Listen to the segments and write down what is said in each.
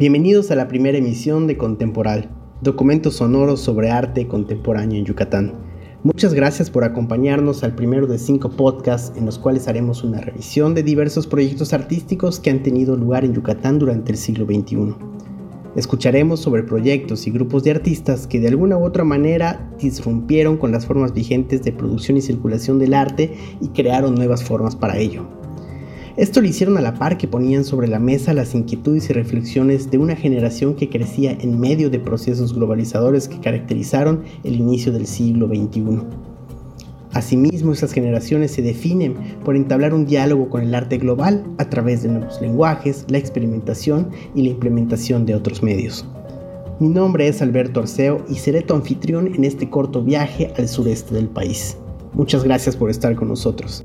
Bienvenidos a la primera emisión de Contemporal, documentos sonoros sobre arte contemporáneo en Yucatán. Muchas gracias por acompañarnos al primero de cinco podcasts en los cuales haremos una revisión de diversos proyectos artísticos que han tenido lugar en Yucatán durante el siglo XXI. Escucharemos sobre proyectos y grupos de artistas que de alguna u otra manera disrumpieron con las formas vigentes de producción y circulación del arte y crearon nuevas formas para ello. Esto lo hicieron a la par que ponían sobre la mesa las inquietudes y reflexiones de una generación que crecía en medio de procesos globalizadores que caracterizaron el inicio del siglo XXI. Asimismo, esas generaciones se definen por entablar un diálogo con el arte global a través de nuevos lenguajes, la experimentación y la implementación de otros medios. Mi nombre es Alberto Arceo y seré tu anfitrión en este corto viaje al sureste del país. Muchas gracias por estar con nosotros.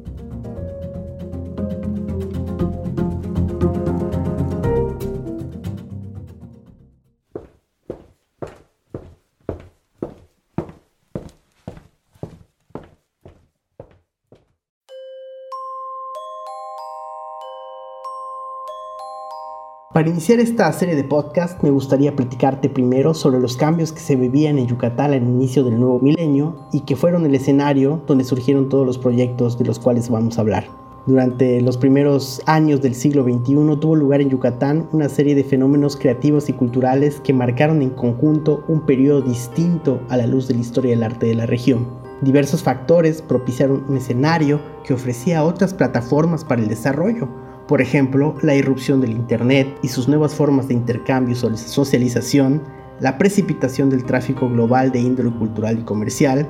Para iniciar esta serie de podcast me gustaría platicarte primero sobre los cambios que se vivían en Yucatán al inicio del nuevo milenio y que fueron el escenario donde surgieron todos los proyectos de los cuales vamos a hablar. Durante los primeros años del siglo XXI tuvo lugar en Yucatán una serie de fenómenos creativos y culturales que marcaron en conjunto un periodo distinto a la luz de la historia del arte de la región. Diversos factores propiciaron un escenario que ofrecía otras plataformas para el desarrollo, por ejemplo, la irrupción del Internet y sus nuevas formas de intercambio y socialización, la precipitación del tráfico global de índole cultural y comercial,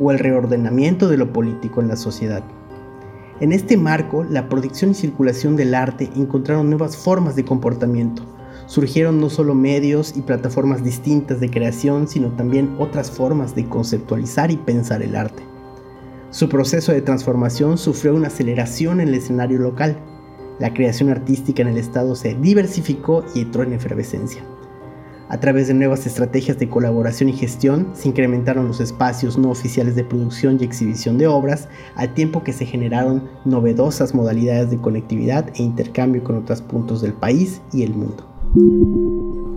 o el reordenamiento de lo político en la sociedad. En este marco, la producción y circulación del arte encontraron nuevas formas de comportamiento. Surgieron no solo medios y plataformas distintas de creación, sino también otras formas de conceptualizar y pensar el arte. Su proceso de transformación sufrió una aceleración en el escenario local, la creación artística en el Estado se diversificó y entró en efervescencia. A través de nuevas estrategias de colaboración y gestión, se incrementaron los espacios no oficiales de producción y exhibición de obras, al tiempo que se generaron novedosas modalidades de conectividad e intercambio con otros puntos del país y el mundo.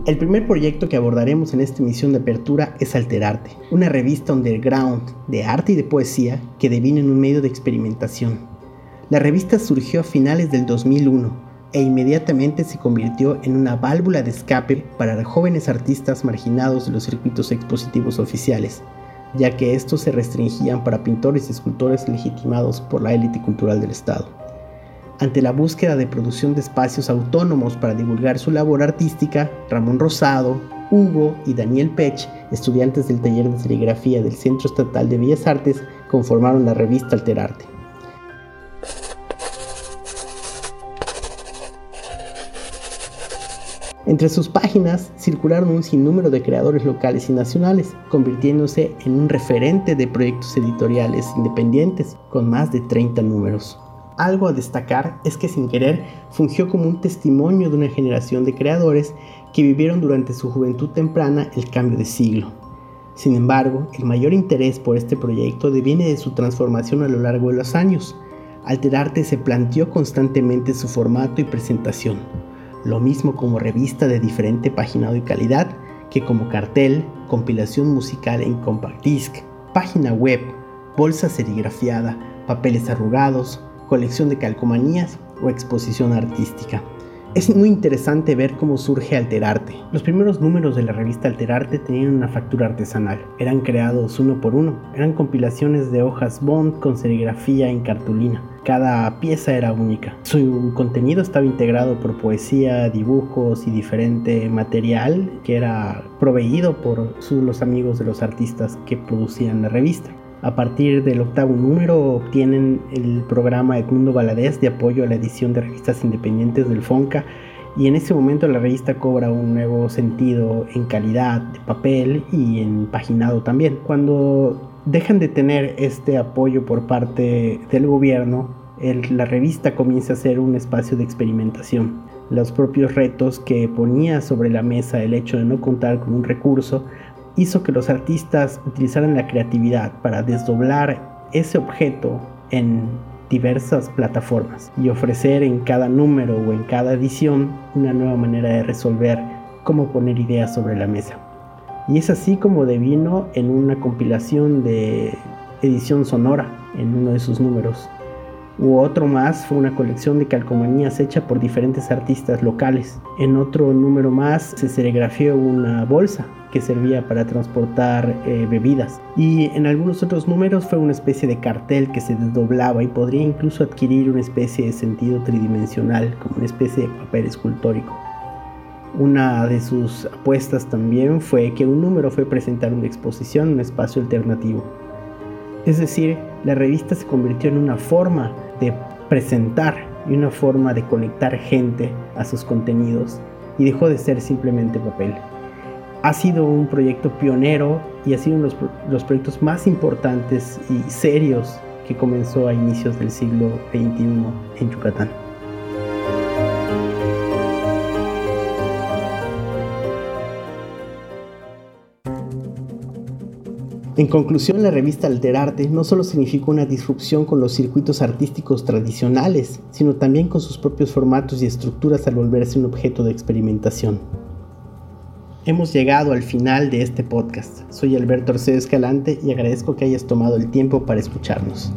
El primer proyecto que abordaremos en esta emisión de apertura es Alterarte, una revista underground de arte y de poesía que devino en un medio de experimentación, la revista surgió a finales del 2001 e inmediatamente se convirtió en una válvula de escape para jóvenes artistas marginados de los circuitos expositivos oficiales, ya que estos se restringían para pintores y escultores legitimados por la élite cultural del Estado. Ante la búsqueda de producción de espacios autónomos para divulgar su labor artística, Ramón Rosado, Hugo y Daniel Pech, estudiantes del taller de serigrafía del Centro Estatal de Bellas Artes, conformaron la revista Alterarte. Entre sus páginas circularon un sinnúmero de creadores locales y nacionales, convirtiéndose en un referente de proyectos editoriales independientes con más de 30 números. Algo a destacar es que sin querer fungió como un testimonio de una generación de creadores que vivieron durante su juventud temprana el cambio de siglo. Sin embargo, el mayor interés por este proyecto deviene de su transformación a lo largo de los años. Alterarte se planteó constantemente su formato y presentación lo mismo como revista de diferente paginado y calidad que como cartel, compilación musical en compact disc, página web, bolsa serigrafiada, papeles arrugados, colección de calcomanías o exposición artística. Es muy interesante ver cómo surge Alterarte. Los primeros números de la revista Alterarte tenían una factura artesanal. Eran creados uno por uno. Eran compilaciones de hojas bond con serigrafía en cartulina. Cada pieza era única. Su contenido estaba integrado por poesía, dibujos y diferente material que era proveído por los amigos de los artistas que producían la revista. A partir del octavo número obtienen el programa Edmundo Valadez de apoyo a la edición de revistas independientes del FONCA y en ese momento la revista cobra un nuevo sentido en calidad de papel y en paginado también. Cuando dejan de tener este apoyo por parte del gobierno, la revista comienza a ser un espacio de experimentación. Los propios retos que ponía sobre la mesa el hecho de no contar con un recurso hizo que los artistas utilizaran la creatividad para desdoblar ese objeto en diversas plataformas y ofrecer en cada número o en cada edición una nueva manera de resolver cómo poner ideas sobre la mesa. Y es así como devino en una compilación de edición sonora en uno de sus números. U otro más fue una colección de calcomanías hecha por diferentes artistas locales. En otro número más se serigrafió una bolsa que servía para transportar eh, bebidas. Y en algunos otros números fue una especie de cartel que se desdoblaba y podría incluso adquirir una especie de sentido tridimensional, como una especie de papel escultórico. Una de sus apuestas también fue que un número fue presentar una exposición, un espacio alternativo. Es decir, la revista se convirtió en una forma de presentar y una forma de conectar gente a sus contenidos y dejó de ser simplemente papel. Ha sido un proyecto pionero y ha sido uno de los proyectos más importantes y serios que comenzó a inicios del siglo XXI en Yucatán. En conclusión, la revista Alterarte no solo significó una disrupción con los circuitos artísticos tradicionales, sino también con sus propios formatos y estructuras al volverse un objeto de experimentación. Hemos llegado al final de este podcast. Soy Alberto Arceo Escalante y agradezco que hayas tomado el tiempo para escucharnos.